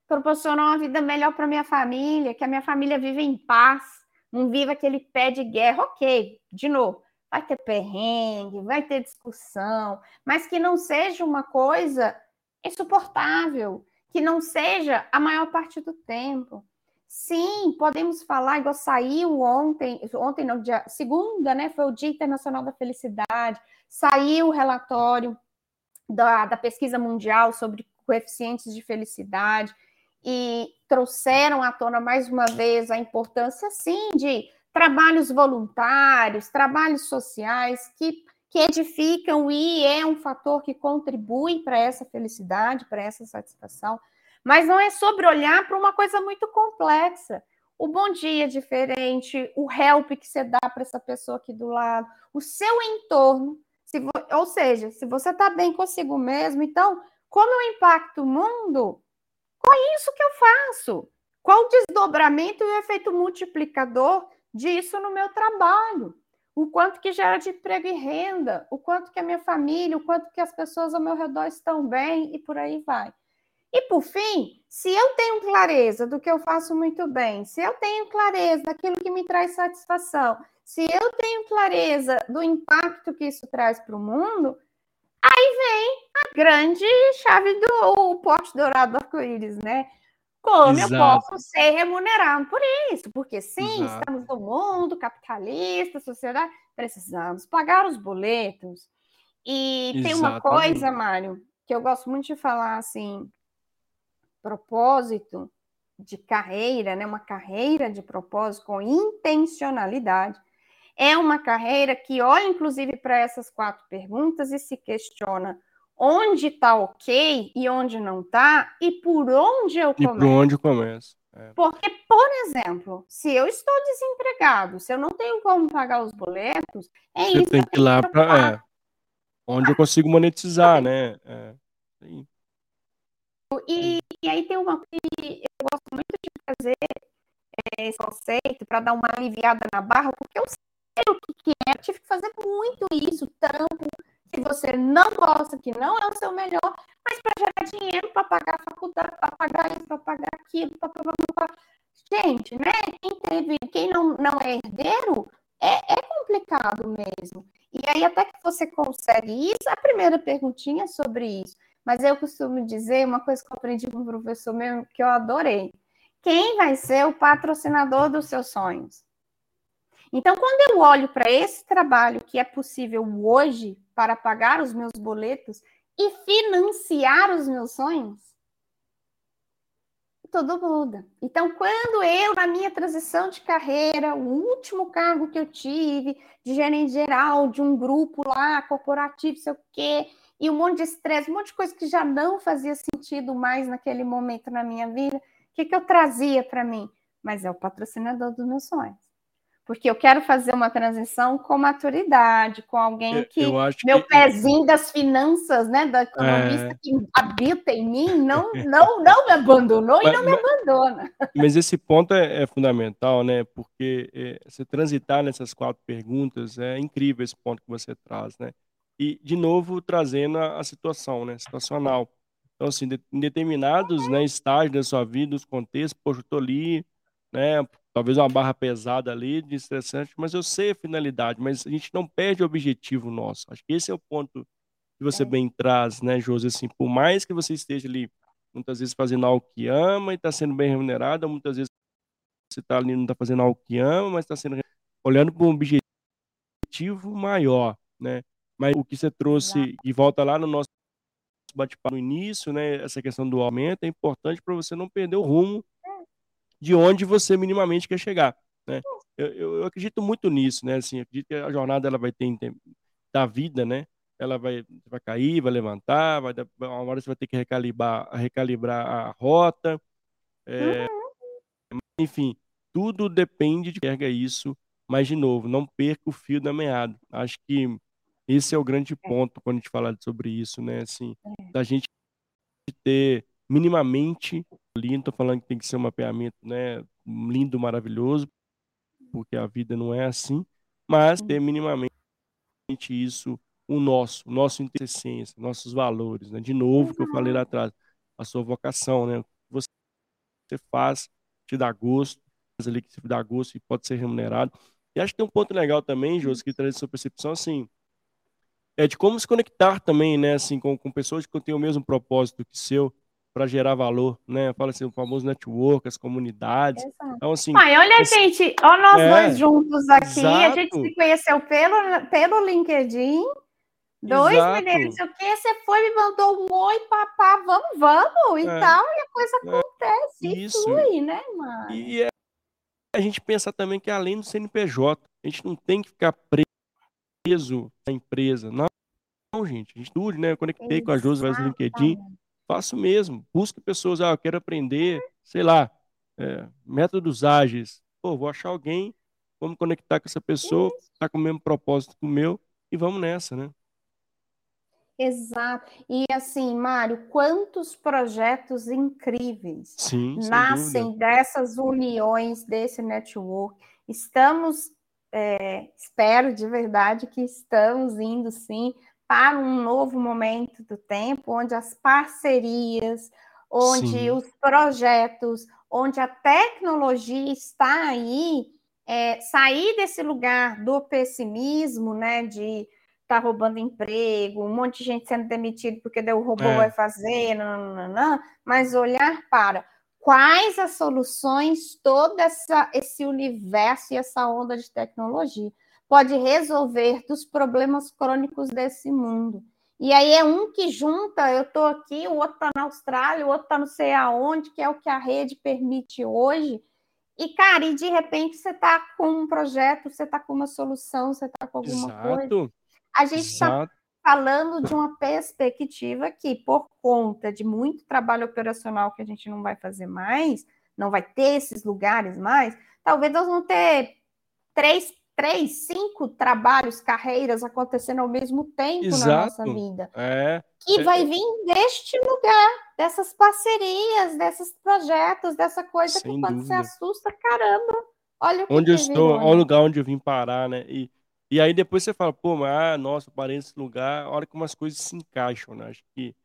proporcionar uma vida melhor para minha família, que a minha família viva em paz, não viva aquele pé de guerra. Ok, de novo, vai ter perrengue, vai ter discussão, mas que não seja uma coisa insuportável, que não seja a maior parte do tempo. Sim, podemos falar, igual saiu ontem, ontem no dia, segunda, né? Foi o Dia Internacional da Felicidade, saiu o relatório da, da pesquisa mundial sobre coeficientes de felicidade e trouxeram à tona mais uma vez a importância, sim, de trabalhos voluntários, trabalhos sociais que, que edificam e é um fator que contribui para essa felicidade, para essa satisfação. Mas não é sobre olhar para uma coisa muito complexa. O bom dia diferente, o help que você dá para essa pessoa aqui do lado, o seu entorno. Se ou seja, se você está bem consigo mesmo, então, como eu impacto o mundo, qual é isso que eu faço? Qual o desdobramento e o efeito multiplicador disso no meu trabalho? O quanto que gera de emprego e renda, o quanto que a minha família, o quanto que as pessoas ao meu redor estão bem e por aí vai. E por fim, se eu tenho clareza do que eu faço muito bem, se eu tenho clareza daquilo que me traz satisfação, se eu tenho clareza do impacto que isso traz para o mundo, aí vem a grande chave do pote dourado do arco-íris, né? Como Exato. eu posso ser remunerado por isso? Porque sim, Exato. estamos no mundo capitalista, sociedade, precisamos pagar os boletos. E tem uma coisa, Mário, que eu gosto muito de falar assim, propósito de carreira, né, uma carreira de propósito com intencionalidade, é uma carreira que olha, inclusive, para essas quatro perguntas e se questiona onde está ok e onde não está e por onde eu começo. E por onde eu começo. É. Porque, por exemplo, se eu estou desempregado, se eu não tenho como pagar os boletos, é Você isso. Tem que ir lá para é, onde eu consigo monetizar, né? É, e, e, aí tem uma que eu gosto muito de fazer é, esse conceito para dar uma aliviada na barra, porque eu sei o que, que é, eu tive que fazer muito isso, tampo, que você não gosta, que não é o seu melhor, mas para gerar dinheiro, para pagar a faculdade, para pagar isso, para pagar aquilo, para Gente, né? Quem teve, quem não, não é herdeiro, é, é complicado mesmo. E aí, até que você consegue isso, a primeira perguntinha é sobre isso. Mas eu costumo dizer uma coisa que eu aprendi com um professor meu que eu adorei. Quem vai ser o patrocinador dos seus sonhos? Então, quando eu olho para esse trabalho que é possível hoje para pagar os meus boletos e financiar os meus sonhos, tudo muda. Então, quando eu, na minha transição de carreira, o último cargo que eu tive, de gerente geral de um grupo lá, corporativo, sei o quê, e um monte de estresse, um monte de coisa que já não fazia sentido mais naquele momento na minha vida, o que, que eu trazia para mim? Mas é o patrocinador dos meus sonhos. Porque eu quero fazer uma transição com maturidade, com alguém que meu que... pezinho das finanças, né, da economista é... que habita em mim, não, <laughs> não, não me abandonou mas, e não me abandona. Mas esse ponto é, é fundamental, né, porque é, você transitar nessas quatro perguntas é incrível esse ponto que você traz, né, e de novo trazendo a, a situação, né, situacional. Então, assim, em determinados né, estágios da sua vida, os contextos, poxa, eu tô ali, né, talvez uma barra pesada ali, de estressante, mas eu sei a finalidade, mas a gente não perde o objetivo nosso. Acho que esse é o ponto que você é. bem traz, né, Josi? Assim, por mais que você esteja ali, muitas vezes fazendo algo que ama e está sendo bem remunerado, muitas vezes você está ali não está fazendo algo que ama, mas está sendo olhando para um objetivo maior, né? Mas o que você trouxe e volta lá no nosso bate-papo no início, né? Essa questão do aumento é importante para você não perder o rumo de onde você minimamente quer chegar, né? Eu, eu, eu acredito muito nisso, né? Assim, acredito que a jornada ela vai ter da vida, né? Ela vai, vai cair, vai levantar, vai uma hora você vai ter que recalibrar, recalibrar a rota, é, uhum. enfim, tudo depende de que isso, mas de novo, não perca o fio da meada. Acho que esse é o grande é. ponto quando a gente fala sobre isso, né? Assim, é. da gente ter minimamente lindo, tô falando que tem que ser um mapeamento, né, lindo, maravilhoso, porque a vida não é assim, mas ter minimamente isso, o nosso, o nosso essência, nossos valores, né? De novo, que eu falei lá atrás, a sua vocação, né? Você faz, te dá gosto, faz ali que te dá gosto e pode ser remunerado. E acho que tem um ponto legal também, José, que traz sua percepção, assim, é de como se conectar também, né, assim, com, com pessoas que têm o mesmo propósito que seu, para gerar valor, né? Fala assim, o famoso network, as comunidades. Exato. Então, assim. Pai, olha, esse... gente, olha nós é, dois juntos aqui. Exato. A gente se conheceu pelo, pelo LinkedIn. Dois mineiros, o que você foi, me mandou um oi, papá, vamos, vamos, e é. tal, e a coisa é. acontece, é. e flui, né, mano? E é, a gente pensar também que além do CNPJ, a gente não tem que ficar preso na empresa. Não, não gente, a gente estude, né? Eu conectei Exatamente. com a Josi no LinkedIn faço mesmo. Busque pessoas, ah, eu quero aprender, sei lá, é, métodos ágeis. Pô, vou achar alguém, vamos conectar com essa pessoa, está com o mesmo propósito que o meu, e vamos nessa, né? Exato. E assim, Mário, quantos projetos incríveis Sim, nascem dessas uniões, desse network. Estamos, é, espero de verdade que estamos indo sim para um novo momento do tempo, onde as parcerias, onde Sim. os projetos, onde a tecnologia está aí, é, sair desse lugar do pessimismo, né, de estar tá roubando emprego, um monte de gente sendo demitido porque o robô é. vai fazer, não, mas olhar para quais as soluções todo essa, esse universo e essa onda de tecnologia pode resolver dos problemas crônicos desse mundo. E aí é um que junta, eu estou aqui, o outro está na Austrália, o outro está não sei aonde, que é o que a rede permite hoje. E, cara, e de repente você está com um projeto, você está com uma solução, você está com alguma Exato. coisa. A gente está falando de uma perspectiva que, por conta de muito trabalho operacional que a gente não vai fazer mais, não vai ter esses lugares mais, talvez nós vamos ter três três, cinco trabalhos, carreiras acontecendo ao mesmo tempo Exato. na nossa vida. É. Que é. vai vir deste lugar, dessas parcerias, desses projetos, dessa coisa Sem que quando dúvida. você assusta, caramba, olha o que Onde eu estou, olha o lugar onde eu vim parar, né? E, e aí depois você fala, pô, mas, ah, nossa, parei nesse lugar, olha como as coisas se encaixam, né? Acho que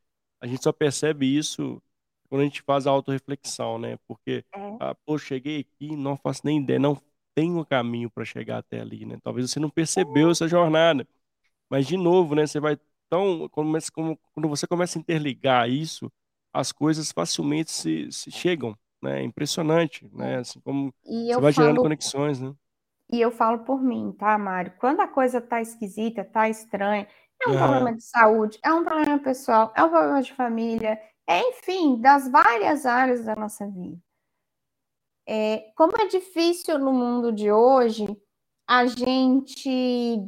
a gente só percebe isso quando a gente faz a autorreflexão, né? Porque, é. ah, pô, cheguei aqui, não faço nem ideia, não tem um caminho para chegar até ali, né? Talvez você não percebeu essa jornada, mas de novo, né? Você vai tão começa como quando você começa a interligar isso, as coisas facilmente se, se chegam, né? É impressionante, né? É. Assim como você vai falo, gerando conexões, né? E eu falo por mim, tá, Mário? Quando a coisa tá esquisita, tá estranha, é um problema de saúde, é um problema pessoal, é um problema de família, é, enfim, das várias áreas da nossa vida. É, como é difícil no mundo de hoje a gente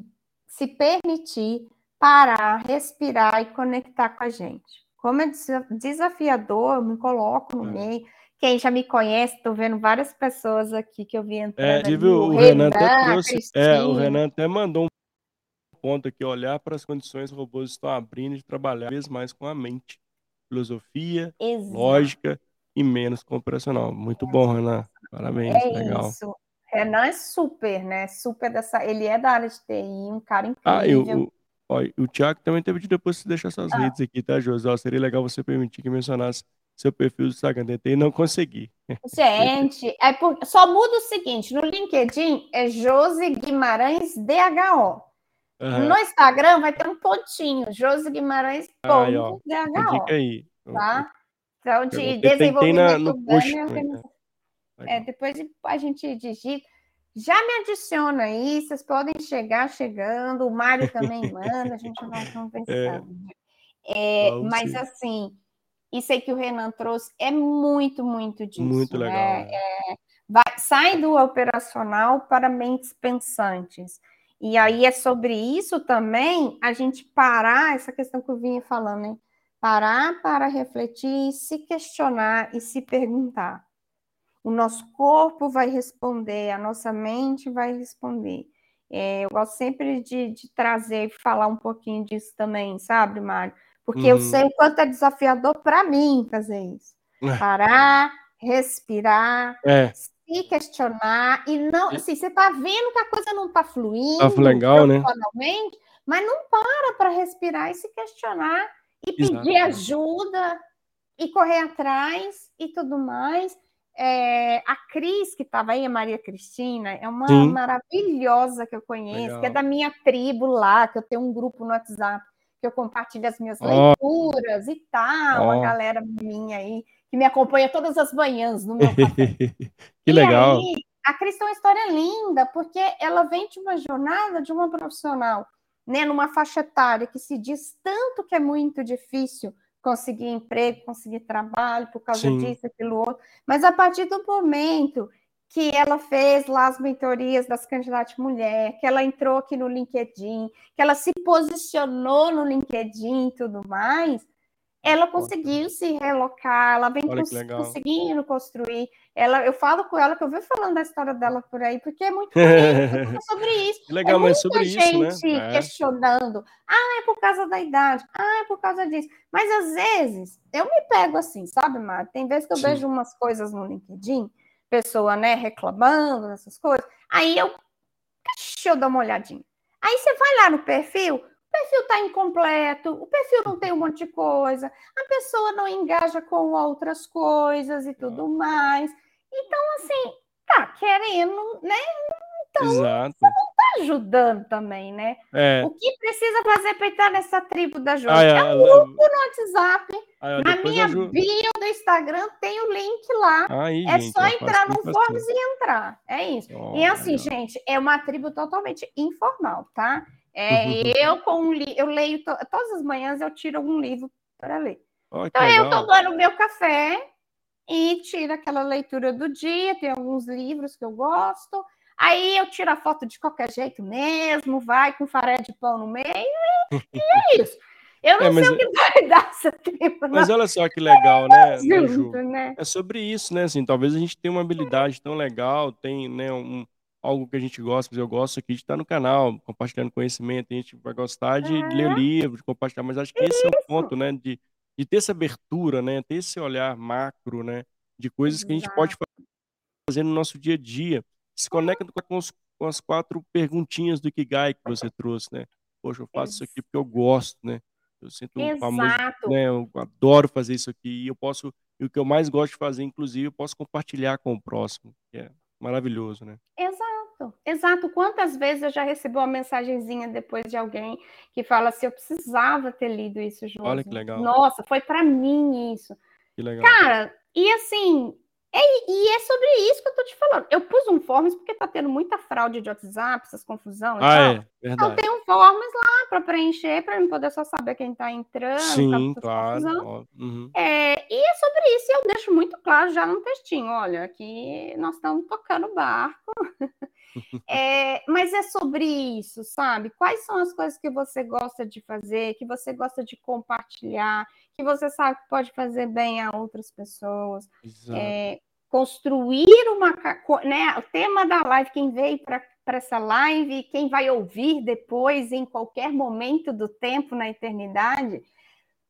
se permitir parar, respirar e conectar com a gente. Como é desafiador, eu me coloco no é. meio, quem já me conhece, estou vendo várias pessoas aqui que eu vi entrando. É, e viu, o Renan, até trouxe. É, o Renan até mandou um ponto aqui: olhar para as condições que os robôs estão abrindo de trabalhar vez mais com a mente. Filosofia, Exato. lógica e menos com operacional. Muito bom, Renan. Parabéns, é legal. Isso. Renan é super, né? Super dessa. Ele é da área de TI, um cara incrível. Ah, eu, Ó, o Thiago também teve de depois de deixar suas ah. redes aqui, tá, José? Seria legal você permitir que mencionasse seu perfil do Instagram. Tentei não consegui. Gente, é por... só muda o seguinte: no LinkedIn é Josi Guimarães DHO. Uhum. No Instagram vai ter um pontinho, Josi Guimarães ponto DHO. Dica aí. Tá? Então, de desenvolvimento na, no post, né? é, depois a gente digita. Já me adiciona aí, vocês podem chegar chegando, o Mário também <laughs> manda, a gente vai conversando. É. É, mas assim, isso aí que o Renan trouxe é muito, muito disso. Muito legal. Né? né? É, vai, sai do operacional para mentes pensantes. E aí é sobre isso também a gente parar, essa questão que eu vinha falando, né? Parar para refletir, se questionar e se perguntar. O nosso corpo vai responder, a nossa mente vai responder. É, eu gosto sempre de, de trazer e falar um pouquinho disso também, sabe, Mário? Porque uhum. eu sei o quanto é desafiador para mim fazer isso. É. Parar, respirar, é. se questionar e não, assim, você está vendo que a coisa não está fluindo, tá legal, né? mas não para para respirar e se questionar e pedir ajuda e correr atrás e tudo mais. É, a Cris, que estava aí, a Maria Cristina, é uma Sim. maravilhosa que eu conheço, Legal. que é da minha tribo lá, que eu tenho um grupo no WhatsApp, que eu compartilho as minhas oh. leituras e tal, oh. a galera minha aí, que me acompanha todas as manhãs no meu café. <laughs> que e legal. Aí, a Cris tem uma história linda, porque ela vem de uma jornada de uma profissional, né, numa faixa etária que se diz tanto que é muito difícil conseguir emprego, conseguir trabalho por causa Sim. disso, aquilo outro. Mas a partir do momento que ela fez lá as mentorias das candidatas mulher, que ela entrou aqui no LinkedIn, que ela se posicionou no LinkedIn e tudo mais, ela conseguiu se relocar, ela vem cons conseguindo construir. Ela, eu falo com ela que eu vi falando da história dela por aí, porque é muito <laughs> sobre isso. Legal, é mas sobre gente isso, né? É. questionando. Ah, é por causa da idade. Ah, é por causa disso. Mas às vezes eu me pego assim, sabe, Mário? Tem vezes que eu Sim. vejo umas coisas no LinkedIn, pessoa, né, reclamando dessas coisas. Aí eu, deixa eu dar uma olhadinha. Aí você vai lá no perfil, perfil está incompleto, o perfil não tem um monte de coisa, a pessoa não engaja com outras coisas e tudo mais. Então, assim, tá querendo, né? Então, Exato. você não tá ajudando também, né? É. O que precisa fazer para entrar nessa tribo da Júlia? é um grupo no WhatsApp. Na minha bio do Instagram tem o link lá. É gente, só entrar no Forbes e entrar. É isso. Oh, e assim, gente, é uma tribo totalmente informal, tá? É, eu com um li... eu leio to... todas as manhãs eu tiro algum livro para ler. Oh, então eu tomando meu café e tiro aquela leitura do dia, tem alguns livros que eu gosto. Aí eu tiro a foto de qualquer jeito mesmo, vai com faré de pão no meio e, e é <laughs> isso. Eu não é, sei o que vai <laughs> dar essa tripa. Mas olha só que legal, né, <laughs> junto, né? É sobre isso, né? Assim, talvez a gente tenha uma habilidade tão legal, tem né, um, algo que a gente gosta, mas eu gosto aqui de estar no canal, compartilhando conhecimento, a gente vai gostar de uhum. ler livro, de compartilhar, mas acho que esse é o ponto, né, de, de ter essa abertura, né, ter esse olhar macro, né, de coisas Exato. que a gente pode fazer no nosso dia a dia. Se conecta com, os, com as quatro perguntinhas do Ikigai que você trouxe, né? Poxa, eu faço isso aqui porque eu gosto, né? Eu sinto um famoso, né? Eu adoro fazer isso aqui e eu posso, e o que eu mais gosto de fazer, inclusive, eu posso compartilhar com o próximo, que é maravilhoso, né? Exato. Exato, exato. Quantas vezes eu já recebi uma mensagenzinha depois de alguém que fala assim: eu precisava ter lido isso, João. Olha que legal. Nossa, foi para mim isso. Que legal. Cara, e assim, é, e é sobre isso que eu tô te falando. Eu pus um forms porque tá tendo muita fraude de WhatsApp, essas confusões. Ah, é, verdade. Então tem um forms lá para preencher, para eu poder só saber quem tá entrando. Sim, tá claro. Uhum. É, e é sobre isso, eu deixo muito claro já no textinho. Olha, aqui nós estamos tocando barco. <laughs> É, mas é sobre isso, sabe? Quais são as coisas que você gosta de fazer, que você gosta de compartilhar, que você sabe que pode fazer bem a outras pessoas. É, construir uma. Né, o tema da live, quem veio para essa live, quem vai ouvir depois, em qualquer momento do tempo na eternidade,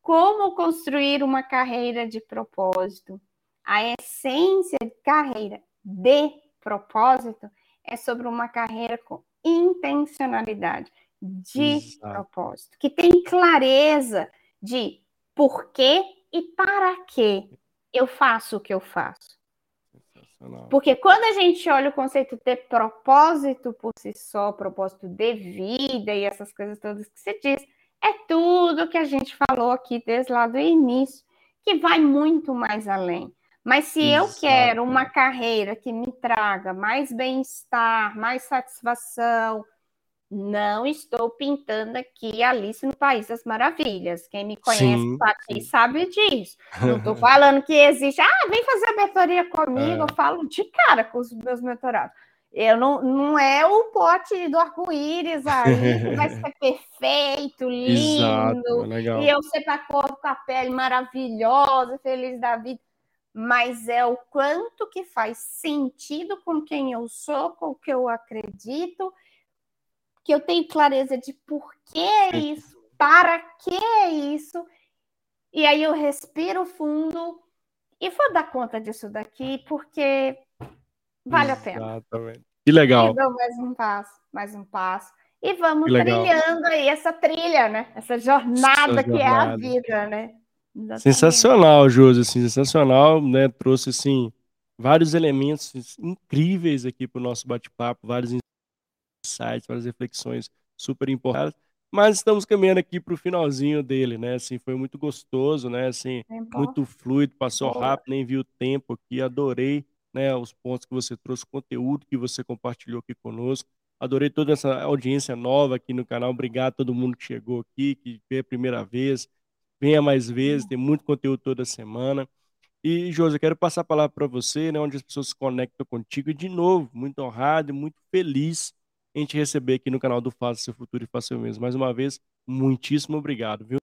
como construir uma carreira de propósito. A essência de carreira de propósito é sobre uma carreira com intencionalidade, de Exato. propósito, que tem clareza de por quê e para que eu faço o que eu faço. Porque quando a gente olha o conceito de propósito por si só, propósito de vida e essas coisas todas que você diz, é tudo que a gente falou aqui desde lá do início, que vai muito mais além. Mas se Exato. eu quero uma carreira que me traga mais bem-estar, mais satisfação, não estou pintando aqui Alice no País das Maravilhas. Quem me conhece sim, aqui sim. sabe disso. Não estou <laughs> falando que existe. Ah, vem fazer a mentoria comigo. É. Eu falo de cara com os meus mentorados. Eu não, não é o pote do arco-íris aí que vai ser <laughs> perfeito, lindo. Exato, e eu sempre acordo com a pele maravilhosa, feliz da vida mas é o quanto que faz sentido com quem eu sou, com o que eu acredito, que eu tenho clareza de por que é isso, para que é isso, e aí eu respiro fundo e vou dar conta disso daqui, porque vale a pena. Exatamente. Que legal. E dou mais um passo, mais um passo. E vamos trilhando aí essa trilha, né? Essa jornada, essa jornada que é a vida, né? Exatamente. Sensacional, Josi, assim, sensacional, né? Trouxe assim vários elementos incríveis aqui para o nosso bate-papo, vários insights, várias reflexões super importantes. Mas estamos caminhando aqui para o finalzinho dele, né? Assim, foi muito gostoso, né? Assim, muito fluido, passou rápido, nem vi o tempo aqui. Adorei, né? Os pontos que você trouxe, o conteúdo que você compartilhou aqui conosco. Adorei toda essa audiência nova aqui no canal. Obrigado a todo mundo que chegou aqui, que veio a primeira vez, Venha mais vezes, tem muito conteúdo toda semana. E, Josi, eu quero passar a palavra para você, né, onde as pessoas se conectam contigo. E, de novo, muito honrado e muito feliz em te receber aqui no canal do Faça Seu Futuro e Faça o Mesmo. Mais uma vez, muitíssimo obrigado, viu?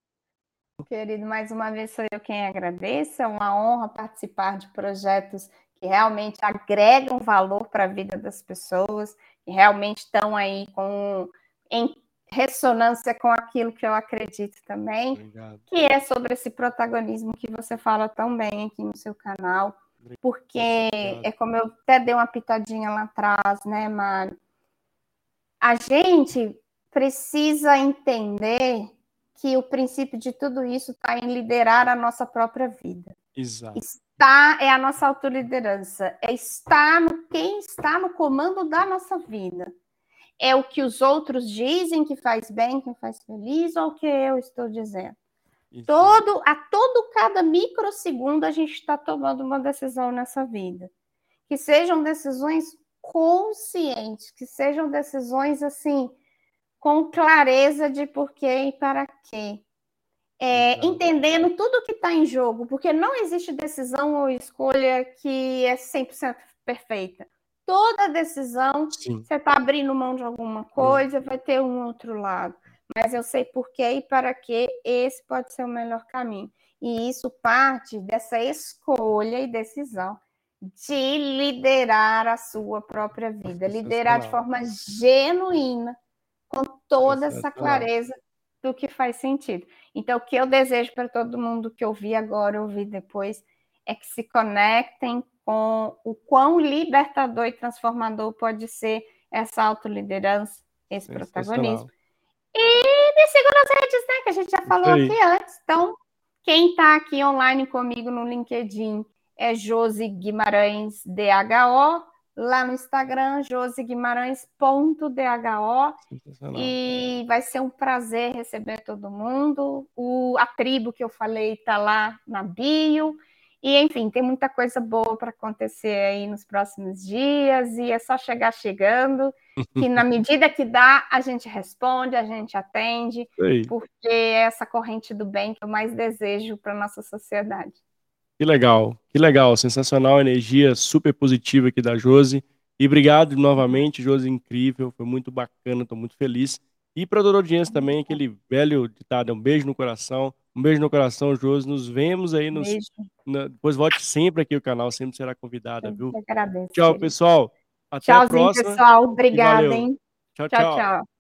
Querido, mais uma vez sou eu quem agradeço. É uma honra participar de projetos que realmente agregam valor para a vida das pessoas, que realmente estão aí com em ressonância com aquilo que eu acredito também, Obrigado. que é sobre esse protagonismo que você fala tão bem aqui no seu canal, porque Obrigado. é como eu até dei uma pitadinha lá atrás, né, Mário? A gente precisa entender que o princípio de tudo isso está em liderar a nossa própria vida. Exato. Está é a nossa autoliderança, é estar no quem está no comando da nossa vida é o que os outros dizem que faz bem, que faz feliz, ou o que eu estou dizendo? Isso. Todo, a todo cada microsegundo a gente está tomando uma decisão nessa vida. Que sejam decisões conscientes, que sejam decisões assim, com clareza de porquê e para quê. É, entendendo tudo que está em jogo, porque não existe decisão ou escolha que é 100% perfeita toda decisão, Sim. você está abrindo mão de alguma coisa, vai ter um outro lado. Mas eu sei por quê e para que esse pode ser o melhor caminho. E isso parte dessa escolha e decisão de liderar a sua própria vida, liderar de forma genuína, com toda essa clareza do que faz sentido. Então, o que eu desejo para todo mundo que ouvi agora, ouvir depois, é que se conectem com o quão libertador e transformador pode ser essa autoliderança, esse protagonismo. E me sigam nas redes, né? Que a gente já falou aqui antes. Então, quem está aqui online comigo no LinkedIn é Josi Guimarães DHO, lá no Instagram, josiguimarães.dho. E vai ser um prazer receber todo mundo. O, a tribo que eu falei está lá na bio. E, enfim, tem muita coisa boa para acontecer aí nos próximos dias, e é só chegar chegando, que na <laughs> medida que dá, a gente responde, a gente atende, Sei. porque é essa corrente do bem que eu mais desejo para nossa sociedade. Que legal, que legal, sensacional, energia super positiva aqui da Jose E obrigado novamente, Jose incrível, foi muito bacana, estou muito feliz. E para a audiência também, aquele velho ditado, um beijo no coração, um beijo no coração, Josi. Nos vemos aí. Nos, na, depois volte sempre aqui o canal, sempre será convidada, viu? Agradeço, Tchau, pessoal. Até Tchauzinho, a próxima. pessoal. Obrigada, hein? tchau. tchau. tchau. tchau.